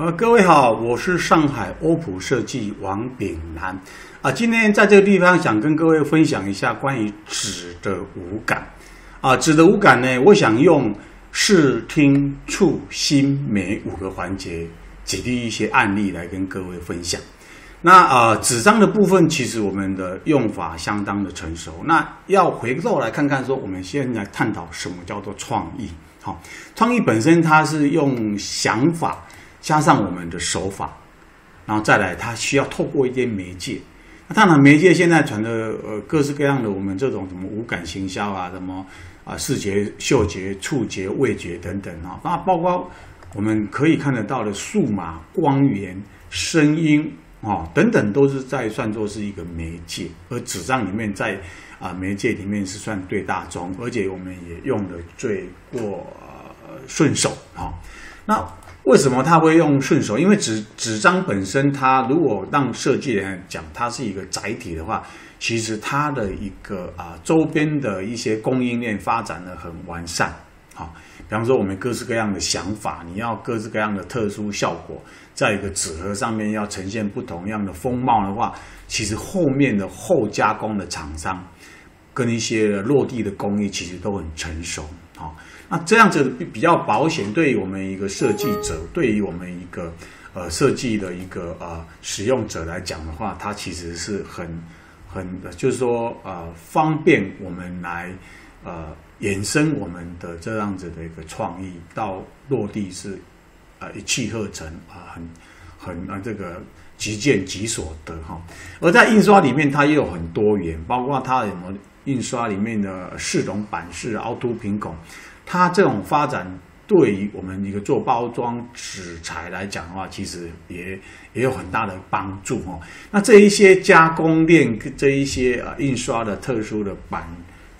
呃，各位好，我是上海欧普设计王炳南啊。今天在这个地方想跟各位分享一下关于纸的五感啊。纸的五感呢，我想用视听触心媒五个环节举例一些案例来跟各位分享。那啊，纸张的部分其实我们的用法相当的成熟。那要回头来看看说，我们先来探讨什么叫做创意？好，创意本身它是用想法。加上我们的手法，然后再来，它需要透过一些媒介。那当然，媒介现在传的呃各式各样的，我们这种什么五感行销啊，什么啊视觉、嗅觉、触觉、味觉等等啊，那包括我们可以看得到的数码、光源、声音啊等等，都是在算作是一个媒介。而纸张里面在啊媒介里面是算最大宗，而且我们也用的最过顺手啊。那为什么他会用顺手？因为纸纸张本身，它如果让设计人讲它是一个载体的话，其实它的一个啊周边的一些供应链发展的很完善。好，比方说我们各式各样的想法，你要各式各样的特殊效果，在一个纸盒上面要呈现不同样的风貌的话，其实后面的后加工的厂商跟一些落地的工艺其实都很成熟。那这样子比较保险，对于我们一个设计者，对于我们一个呃设计的一个呃使用者来讲的话，它其实是很很就是说呃方便我们来呃衍生我们的这样子的一个创意到落地是呃一气呵成啊，很很啊这个即见即所得哈。而在印刷里面，它也有很多元，包括它有什么印刷里面的视铜版式、凹凸平孔。它这种发展对于我们一个做包装纸材来讲的话，其实也也有很大的帮助哦。那这一些加工链，这一些呃印刷的特殊的版，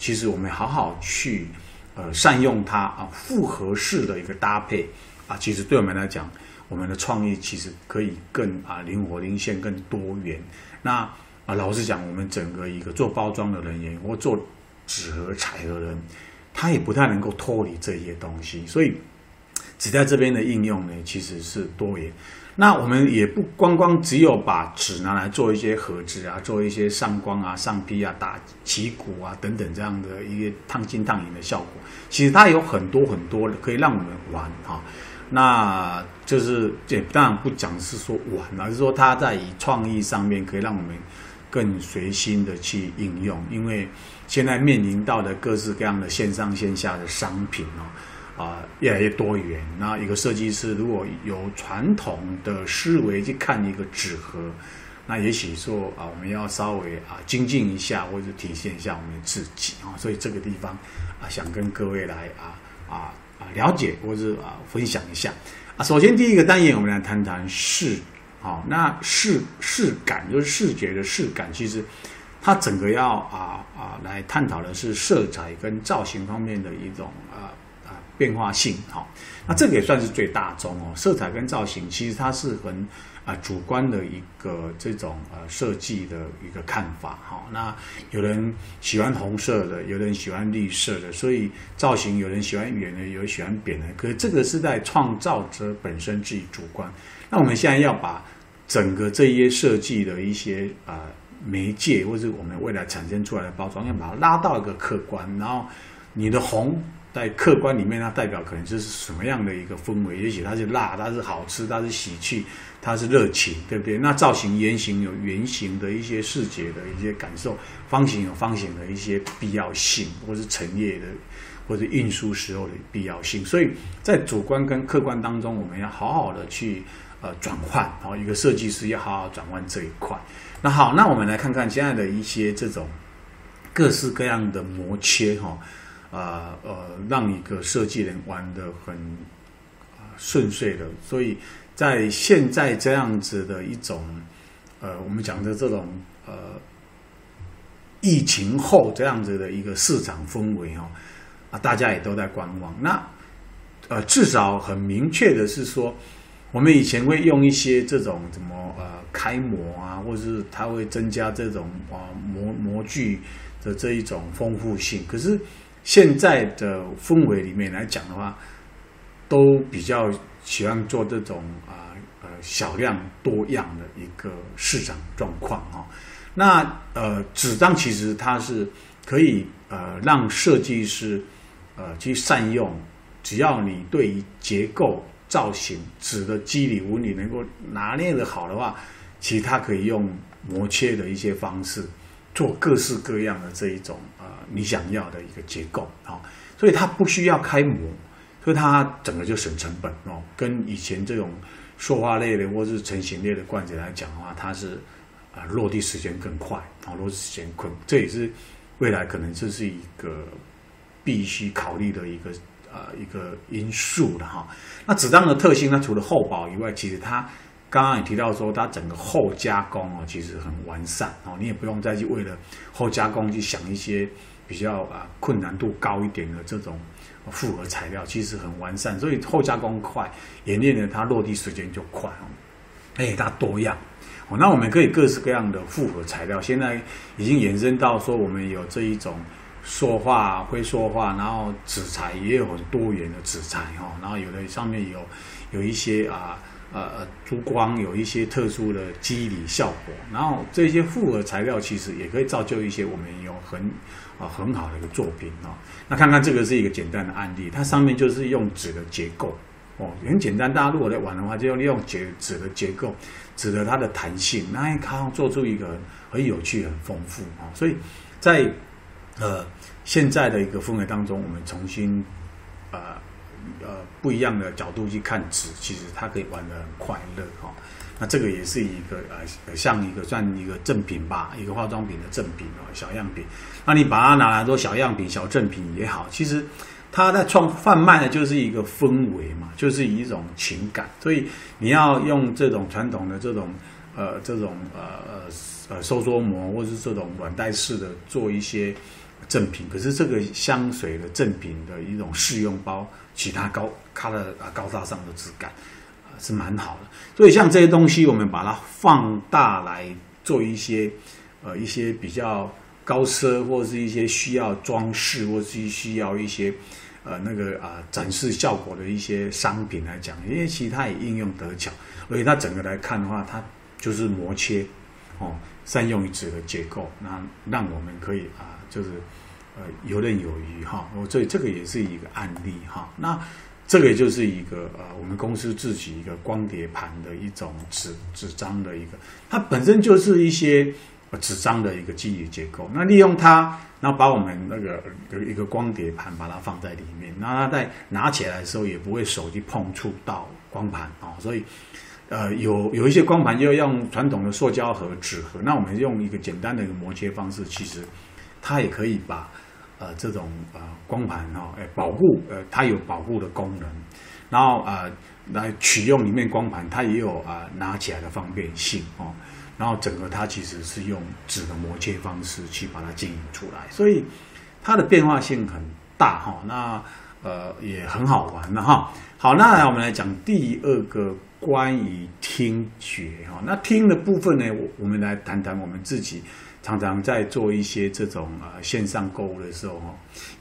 其实我们好好去呃善用它啊，复合式的一个搭配啊，其实对我们来讲，我们的创意其实可以更啊灵活、灵现、更多元。那啊，老实讲，我们整个一个做包装的人员或做纸盒彩的人。它也不太能够脱离这些东西，所以纸在这边的应用呢，其实是多元。那我们也不光光只有把纸拿来做一些盒子啊，做一些上光啊、上坯啊、打旗鼓啊等等这样的一个烫金烫银的效果。其实它有很多很多可以让我们玩哈。那就是也当然不讲是说玩，而是说它在以创意上面可以让我们。更随心的去应用，因为现在面临到的各式各样的线上线下的商品哦，啊、越来越多元。那一个设计师如果有传统的思维去看一个纸盒，那也许说啊，我们要稍微啊精进一下，或者体现一下我们自己啊。所以这个地方啊，想跟各位来啊啊啊了解，或者啊分享一下啊。首先第一个单元，我们来谈谈视。好，那视视感就是视觉的视感，其实它整个要啊啊来探讨的是色彩跟造型方面的一种啊啊变化性。好，那这个也算是最大宗哦。色彩跟造型其实它是很啊主观的一个这种呃设计的一个看法。好，那有人喜欢红色的，有人喜欢绿色的，所以造型有人喜欢圆的，有人喜欢扁的。可是这个是在创造者本身自己主观。那我们现在要把整个这些设计的一些啊、呃、媒介，或是我们未来产生出来的包装，要把它拉到一个客观，然后你的红在客观里面，它代表可能就是什么样的一个氛围？也许它是辣，它是好吃，它是喜气，它是热情，对不对？那造型圆形有圆形的一些视觉的一些感受，方形有方形的一些必要性，或是陈列的或者运输时候的必要性。所以在主观跟客观当中，我们要好好的去。呃，转换，好，一个设计师要好好转换这一块。那好，那我们来看看现在的一些这种各式各样的模切，哈，啊呃，让一个设计人玩得很顺遂的。所以在现在这样子的一种，呃，我们讲的这种呃疫情后这样子的一个市场氛围，哦，啊，大家也都在观望。那呃，至少很明确的是说。我们以前会用一些这种什么呃开模啊，或者是它会增加这种啊模模具的这一种丰富性。可是现在的氛围里面来讲的话，都比较喜欢做这种啊呃，小量多样的一个市场状况啊。那呃纸张其实它是可以呃让设计师呃去善用，只要你对于结构造型纸的肌理纹理能够拿捏得好的话，其实它可以用磨切的一些方式做各式各样的这一种呃你想要的一个结构啊，所以它不需要开模，所以它整个就省成本哦。跟以前这种塑化类的或是成型类的罐子来讲的话，它是啊落地时间更快啊，落地时间快，这也是未来可能这是一个必须考虑的一个呃一个因素的哈。那纸张的特性呢，除了厚薄以外，其实它刚刚也提到说，它整个后加工哦，其实很完善哦，你也不用再去为了后加工去想一些比较啊困难度高一点的这种复合材料，其实很完善，所以后加工快，演练呢它落地时间就快哦，哎，它多样哦，那我们可以各式各样的复合材料，现在已经延伸到说我们有这一种塑化、会塑化，然后纸材也有很多元的纸材哈，然后有的上面有有一些啊。呃，珠光有一些特殊的肌理效果，然后这些复合材料其实也可以造就一些我们有很啊很好的一个作品啊。那看看这个是一个简单的案例，它上面就是用纸的结构哦，很简单。大家如果在玩的话，就用利用纸纸的结构，纸的它的弹性，那它做出一个很有趣、很丰富啊。所以在呃现在的一个氛围当中，我们重新呃。呃，不一样的角度去看纸，其实它可以玩得很快乐哈、哦。那这个也是一个呃，像一个算一个赠品吧，一个化妆品的赠品哦，小样品。那你把它拿来做小样品、小赠品也好，其实它在创贩卖的就是一个氛围嘛，就是一种情感。所以你要用这种传统的这种呃这种呃呃呃收缩膜，或是这种软袋式的做一些。赠品，可是这个香水的赠品的一种试用包，其他高它的啊高大上的质感，啊是蛮好的。所以像这些东西，我们把它放大来做一些呃一些比较高奢，或是一些需要装饰，或是需要一些呃那个啊、展示效果的一些商品来讲，因为其实它也应用得巧，而且它整个来看的话，它就是磨切哦，善用于纸的结构，那让我们可以啊。就是，呃，游刃有余哈。我这这个也是一个案例哈。那这个就是一个呃，我们公司自己一个光碟盘的一种纸纸张的一个，它本身就是一些纸张的一个记忆结构。那利用它，然后把我们那个有一个光碟盘把它放在里面，那它在拿起来的时候也不会手去碰触到光盘啊。所以，呃，有有一些光盘就要用传统的塑胶盒、纸盒，那我们用一个简单的一个磨切方式，其实。它也可以把，呃，这种呃光盘哈，哎，保护，呃，它有保护的功能，然后呃，来取用里面光盘，它也有啊、拿起来的方便性哦，然后整个它其实是用纸的模切方式去把它经营出来，所以它的变化性很大哈、哦，那呃也很好玩的哈。好，那我们来讲第二个关于听觉哈、那听的部分呢，我我们来谈谈我们自己。常常在做一些这种呃线上购物的时候，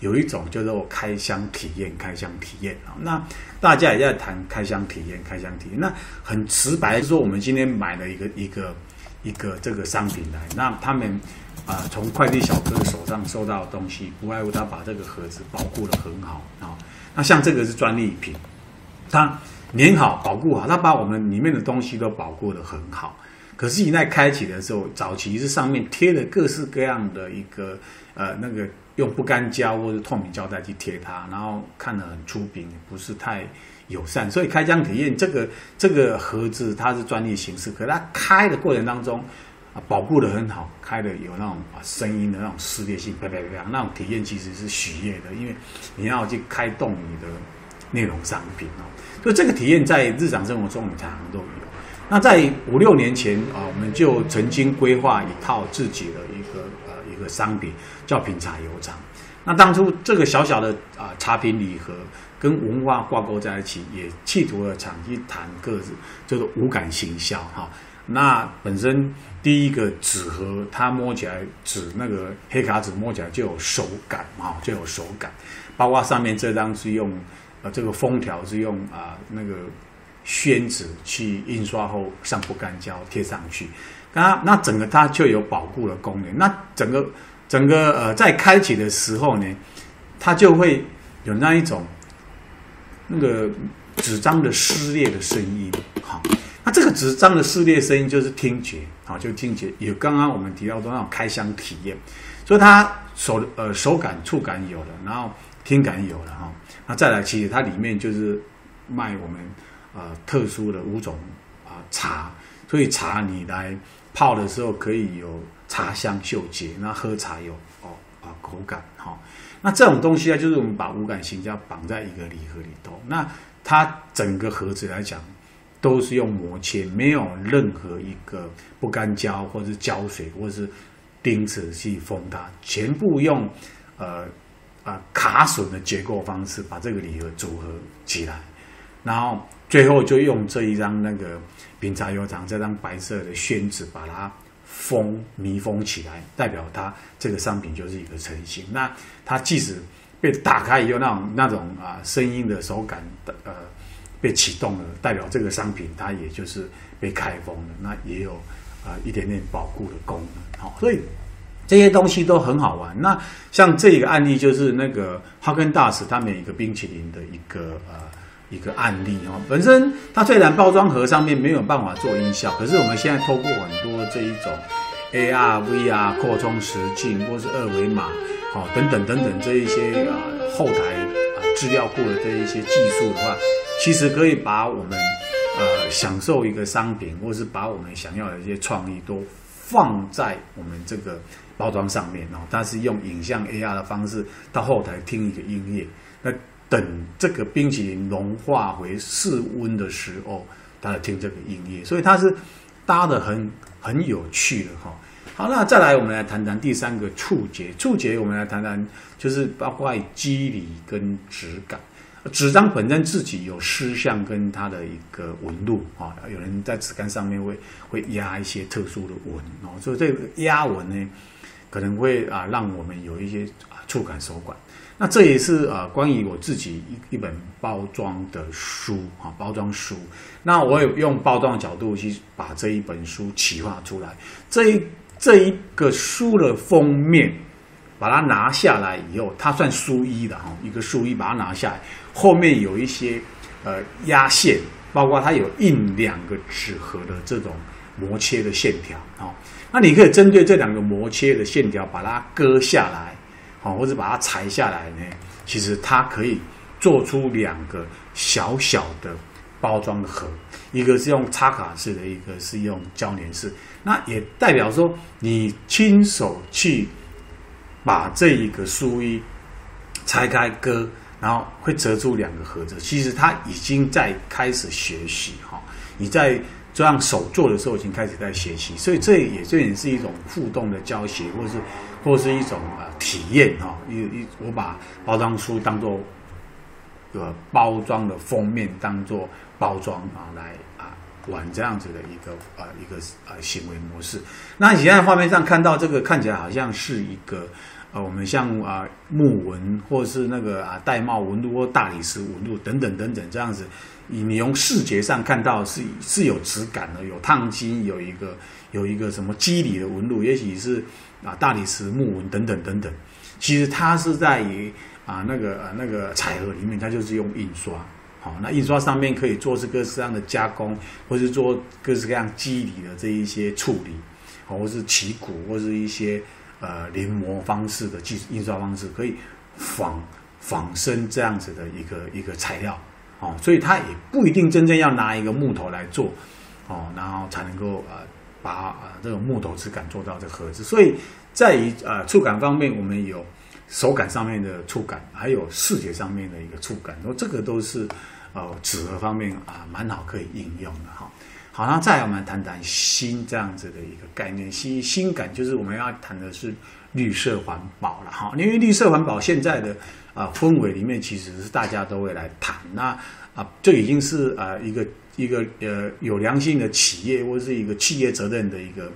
有一种叫做开箱体验，开箱体验啊。那大家也在谈开箱体验，开箱体验。那很直白，就说我们今天买了一个一个一个这个商品来，那他们啊从快递小哥手上收到的东西，不外乎他把这个盒子保护的很好啊。那像这个是专利品，他粘好保护好，他把我们里面的东西都保护的很好。可是你在开启的时候，早期是上面贴了各式各样的一个呃那个用不干胶或者透明胶带去贴它，然后看得很粗鄙，不是太友善。所以开箱体验这个这个盒子它是专业形式，可它开的过程当中啊保护得很好，开的有那种啊声音的那种撕裂性，啪啪啪那种体验其实是喜悦的，因为你要去开动你的内容商品哦，所以这个体验在日常生活中你常常都有。那在五六年前啊，我们就曾经规划一套自己的一个呃一个商品，叫品茶油厂。那当初这个小小的啊茶品礼盒跟文化挂钩在一起，也企图了长期谈个子，叫做五感行销哈。那本身第一个纸盒，它摸起来纸那个黑卡纸摸起来就有手感啊，就有手感，包括上面这张是用呃这个封条是用啊、那个宣纸去印刷后上不干胶贴上去，那那整个它就有保护的功能。那整个整个呃在开启的时候呢，它就会有那一种那个纸张的撕裂的声音，好。那这个纸张的撕裂声音就是听觉，啊，就听觉。有刚刚我们提到的那种开箱体验，所以它手呃手感触感有了，然后听感有了哈，那再来其实它里面就是卖我们呃特殊的五种啊茶，所以茶你来泡的时候可以有茶香嗅觉，那喝茶有哦啊口感哈，那这种东西啊就是我们把五感形胶绑在一个礼盒里头，那它整个盒子来讲。都是用膜切，没有任何一个不干胶或者是胶水或者是钉子去封它，全部用呃啊、呃、卡榫的结构方式把这个礼盒组合起来，然后最后就用这一张那个品茶悠长这张白色的宣纸把它封密封起来，代表它这个商品就是一个成型。那它即使被打开以后，那种那种啊声音的手感的呃。被启动了，代表这个商品它也就是被开封了，那也有啊、一点点保护的功能，好，所以这些东西都很好玩。那像这个案例就是那个哈根达斯它每一个冰淇淋的一个呃一个案例哦，本身它虽然包装盒上面没有办法做音效，可是我们现在透过很多这一种 AR、VR 扩充实境或是二维码，好等等等等这一些啊、后台啊资、料库的这一些技术的话。其实可以把我们呃享受一个商品，或是把我们想要的一些创意都放在我们这个包装上面哦。它是用影像 AR 的方式到后台听一个音乐，那等这个冰淇淋融化为室温的时候，它来听这个音乐，所以它是搭得很很有趣的哈。好，那再来我们来谈谈第三个触觉，触觉我们来谈谈就是包括肌理跟质感。纸张本身自己有湿相跟它的一个纹路啊，有人在纸干上面会会压一些特殊的纹哦，所以这个压纹呢，可能会啊让我们有一些啊触感手感。那这也是啊关于我自己一一本包装的书啊，包装书。那我有用包装的角度去把这一本书企划出来。这一这一个书的封面，把它拿下来以后，它算书衣的哈，一个书衣把它拿下来。后面有一些呃压线，包括它有印两个纸盒的这种模切的线条啊，那你可以针对这两个模切的线条把它割下来，好，或者把它裁下来呢，其实它可以做出两个小小的包装盒，一个是用插卡式的，一个是用胶粘式，那也代表说你亲手去把这一个书衣拆开割。然后会折出两个盒子，其实他已经在开始学习哈。你在这样手做的时候，已经开始在学习，所以这也这也是一种互动的教学，或者是或是一种呃体验哈。一一我把包装书当做呃包装的封面，当做包装啊来啊玩这样子的一个呃一个呃行为模式。那你现在画面上看到这个，看起来好像是一个。呃，我们像啊木纹，或是那个啊玳瑁纹路或大理石纹路等等等等这样子，你你用视觉上看到是是有质感的，有烫金，有一个有一个什么肌理的纹路，也许是啊大理石木纹等等等等。其实它是在于啊那个啊那个彩盒里面，它就是用印刷，好，那印刷上面可以做是各式各样的加工，或是做各式各样肌理的这一些处理，好，或是起骨，或是一些。呃，临摹方式的技术印刷方式可以仿仿生这样子的一个一个材料，哦，所以它也不一定真正要拿一个木头来做，哦，然后才能够呃把呃这种木头质感做到这盒子。所以在于呃触感方面，我们有手感上面的触感，还有视觉上面的一个触感，然后这个都是呃纸盒方面啊蛮好可以应用的哈。好，那再我们谈谈新这样子的一个概念，新新感就是我们要谈的是绿色环保了哈。因为绿色环保现在的啊氛围里面，其实是大家都会来谈。那啊，这已经是啊一个一个呃有良心的企业或者是一个企业责任的一个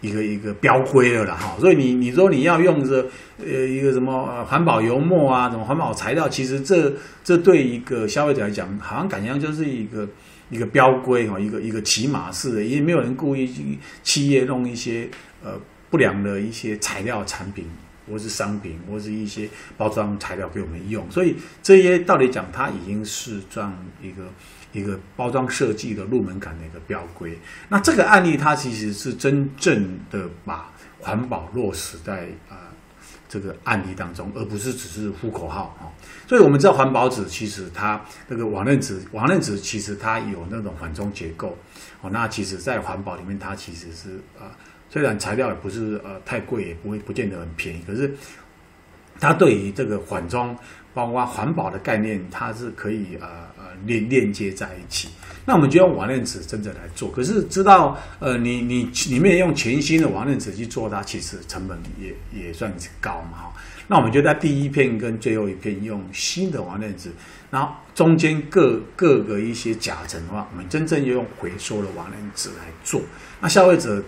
一个一个标规了了哈。所以你你说你要用这呃一个什么环保油墨啊，什么环保材料，其实这这对一个消费者来讲，好像感觉就是一个一个标规哈，一个一个骑马式的，因为没有人故意去企业弄一些呃不良的一些材料产品。或是商品，或是一些包装材料给我们用，所以这些道理讲，它已经是这样一个一个包装设计的入门款的一个标规。那这个案例，它其实是真正的把环保落实在啊、呃、这个案例当中，而不是只是呼口号啊。所以我们知道环保纸其实它那个网链纸，网链纸其实它有那种缓冲结构哦。那其实在环保里面，它其实是啊。呃虽然材料也不是呃太贵，也不会不见得很便宜，可是它对于这个缓冲，包括环保的概念，它是可以啊连链接在一起。那我们就用网链纸真正来做，可是知道呃你你里面用全新的网链纸去做它，其实成本也也算是高嘛哈。那我们就在第一片跟最后一片用新的网链纸，然后中间各各个一些夹层的话，我们真正用回收的网链纸来做。那消费者。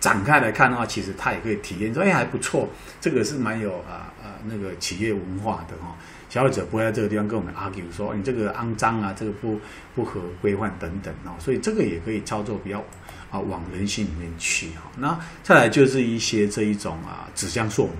展开来看的话，其实他也可以体验说，哎，还不错，这个是蛮有啊啊、那个企业文化的哈。消费者不会在这个地方跟我们 argue 说你这个肮脏啊，这个不不合规范等等哦。所以这个也可以操作比较啊往人性里面去哈。那再来就是一些这一种啊纸箱塑膜，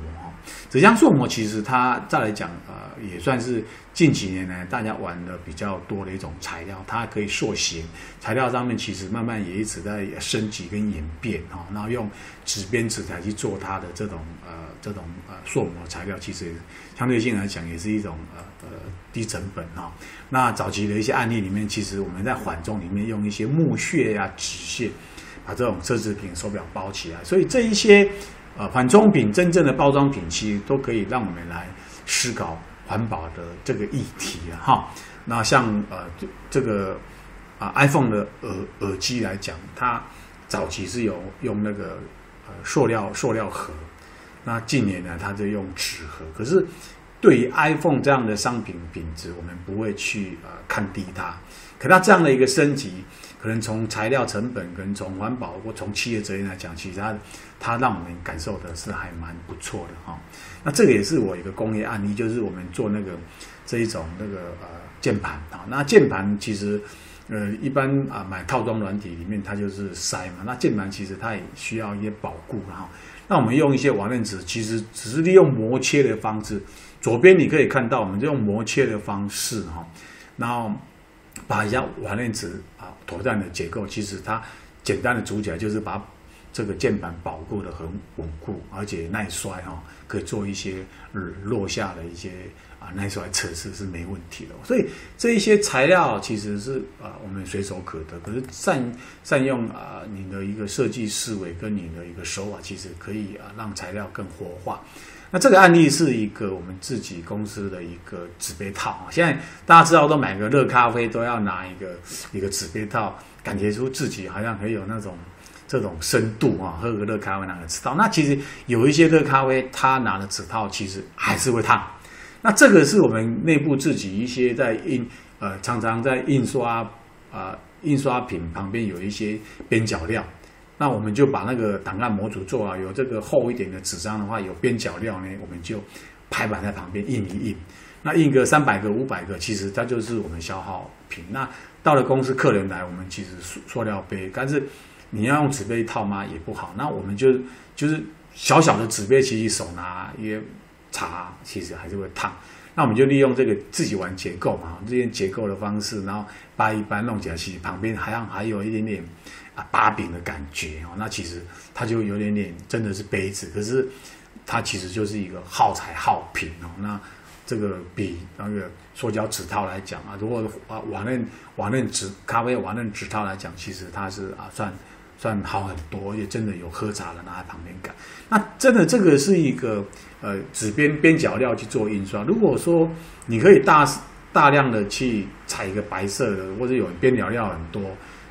纸箱塑膜其实它再来讲呃也算是。近几年来，大家玩的比较多的一种材料，它可以塑形。材料上面其实慢慢也一直在升级跟演变哈。然后用纸编纸材去做它的这种呃这种呃塑膜材料，其实相对性来讲也是一种呃呃低成本哈。那早期的一些案例里面，其实我们在缓冲里面用一些木屑呀、纸屑，把这种奢侈品手表包起来。所以这一些呃缓冲品真正的包装品，其实都可以让我们来思考。环保的这个议题，哈，那像呃这个啊 iPhone 的耳耳机来讲，它早期是有用那个呃塑料塑料盒，那近年呢，它就用纸盒。可是对于 iPhone 这样的商品品质，我们不会去呃看低它。可它这样的一个升级，可能从材料成本跟从环保或从企业责任来讲，其实它它让我们感受的是还蛮不错的哈。那这个也是我一个工业案例，就是我们做那个这一种那个呃键盘啊。那键盘其实呃一般啊买套装软体里面它就是塞嘛。那键盘其实它也需要一些保护哈。那我们用一些网链纸，其实只是利用磨切的方式。左边你可以看到，我们就用磨切的方式哈，然后。把一下网链纸啊，妥善的结构，其实它简单的组起来就是把这个键盘保护的很稳固，而且耐摔哈，可以做一些落下的一些啊耐摔测试是没问题的。所以这一些材料其实是啊我们随手可得，可是善善用啊你的一个设计思维跟你的一个手法，其实可以啊让材料更活化。那这个案例是一个我们自己公司的一个纸杯套啊。现在大家知道，都买个热咖啡都要拿一个一个纸杯套，感觉出自己好像很有那种这种深度啊。喝个热咖啡拿个纸套，那其实有一些热咖啡，他拿的纸套其实还是会烫。那这个是我们内部自己一些在印呃，常常在印刷啊、呃、印刷品旁边有一些边角料。那我们就把那个档案模组做啊，有这个厚一点的纸张的话，有边角料呢，我们就排版在旁边印一印。那印个三百个、五百个，其实它就是我们消耗品。那到了公司客人来，我们其实塑塑料杯，但是你要用纸杯套吗？也不好。那我们就就是小小的纸杯，其实手拿因为茶，其实还是会烫。那我们就利用这个自己玩结构嘛，这些结构的方式，然后把一般弄起来，其实旁边还还有一点点。啊，把柄的感觉哦，那其实它就有点点真的是杯子，可是它其实就是一个耗材耗品哦。那这个比那个塑胶纸套来讲啊，如果啊瓦楞瓦楞纸咖啡瓦楞纸套来讲，其实它是啊算算好很多，也真的有喝茶的拿在旁边干。那真的这个是一个呃纸边边角料去做印刷。如果说你可以大大量的去采一个白色的，或者有边角料很多。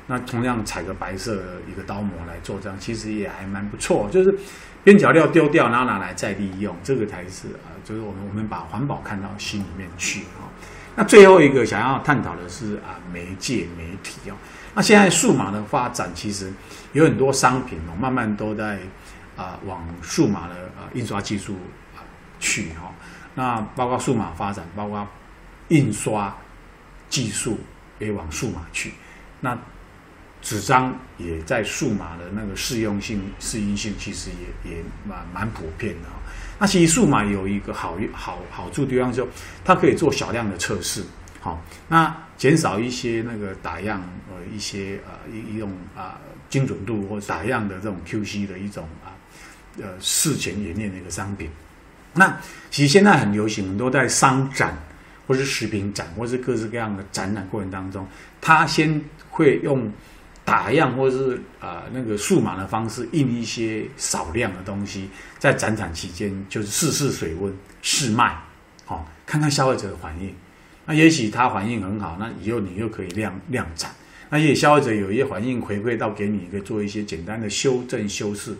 那同样采个白色一个刀模来做，这样其实也还蛮不错。就是边角料丢掉，然后拿来再利用，这个才是啊，就是我们我们把环保看到心里面去啊。那最后一个想要探讨的是啊，媒介媒体哦。那现在数码的发展，其实有很多商品哦，慢慢都在啊往数码的啊印刷技术啊去哈。那包括数码发展，包括印刷技术也往数码去。那纸张也在数码的那个适用性、适应性，其实也也蛮蛮普遍的。那其实数码有一个好好好处地方，就它可以做小量的测试，好，那减少一些那个打样呃一些呃一一种啊精准度或打样的这种 QC 的一种啊呃事前演练的一个商品。那其实现在很流行，很多在商展或是食品展或是各式各样的展览过程当中，他先会用。打样或者是啊、呃、那个数码的方式印一些少量的东西，在展场期间就是试试水温试卖，好、哦、看看消费者的反应。那也许他反应很好，那以后你又可以量量产。那也许消费者有一些反应回馈到给你，可以做一些简单的修正修饰。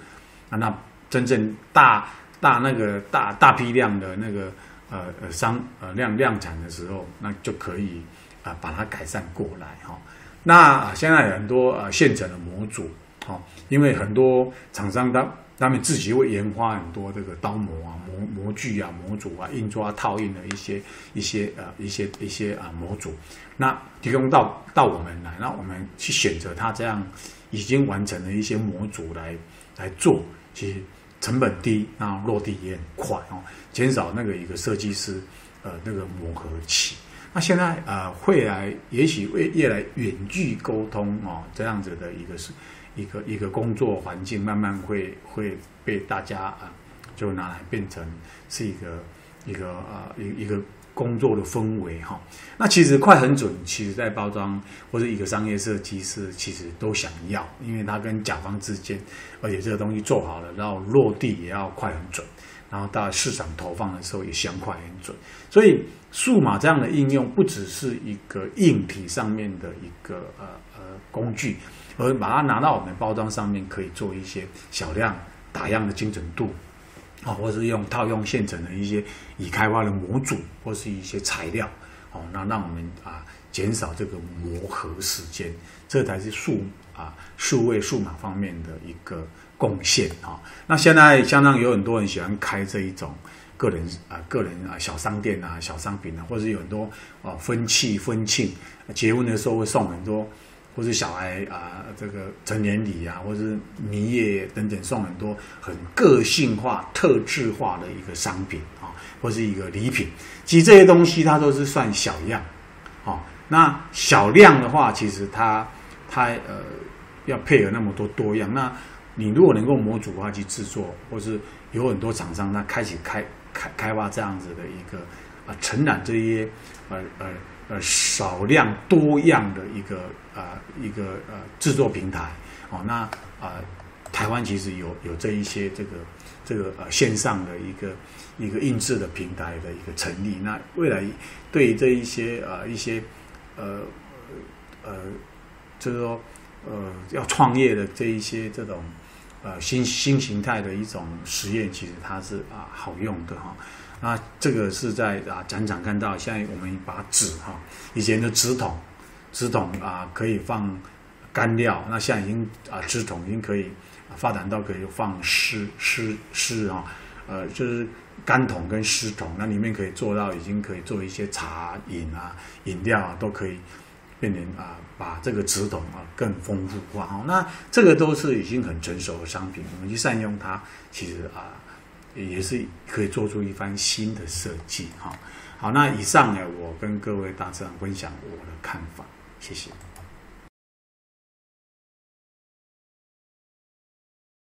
啊，那真正大大那个大大批量的那个呃呃商呃量量产的时候，那就可以啊、把它改善过来哈。哦那现在很多呃现成的模组，哦，因为很多厂商他他们自己会研发很多这个刀模啊、模模具啊、模组啊、印刷套印的一些一些呃一些一些啊模组，那提供到到我们来，那我们去选择它这样已经完成的一些模组来来做，其实成本低，然后落地也很快哦，减少那个一个设计师呃那个磨合期。那现在呃，会来也许会越来远距沟通哦，这样子的一个是一个一个工作环境，慢慢会会被大家啊、就拿来变成是一个一个啊一、一个工作的氛围哈、那其实快很准，其实在包装或者一个商业设计师其实都想要，因为它跟甲方之间，而且这个东西做好了，然后落地也要快很准。然后到市场投放的时候也相快很准，所以数码这样的应用不只是一个硬体上面的一个呃呃工具，而把它拿到我们包装上面，可以做一些小量打样的精准度，啊，或是用套用现成的一些已开发的模组或是一些材料，哦，那让我们啊减少这个磨合时间，这才是数啊数位数码方面的一个。贡献啊，那现在相当有很多人喜欢开这一种个人啊、个人啊小商店啊、小商品啊，或者有很多啊婚庆、婚庆结婚的时候会送很多，或是小孩啊这个成年礼啊，或是蜜月等等送很多很个性化、特质化的一个商品啊，或是一个礼品。其实这些东西它都是算小样，哦，那小量的话，其实它它呃要配合那么多多样那。你如果能够模组化去制作，或是有很多厂商，他开始开开开发这样子的一个啊，承揽这些呃呃呃少量多样的一个啊、一个呃制作平台哦，那啊、台湾其实有有这一些这个这个呃线上的一个一个印制的平台的一个成立，那未来对于这一些、呃、一些呃呃就是说呃要创业的这一些这种。呃，新新形态的一种实验，其实它是啊好用的哈。那这个是在啊展场看到，现在我们一把纸哈，以前的纸筒，纸筒啊可以放干料，那现在已经啊纸筒已经可以发展到可以放湿湿湿哈，呃就是干桶跟湿桶，那里面可以做到已经可以做一些茶饮啊饮料啊都可以。变成啊，把这个纸筒啊更丰富化哦。那这个都是已经很成熟的商品，我们去善用它，其实啊也是可以做出一番新的设计哈。好，那以上呢，我跟各位大家分享我的看法，谢谢。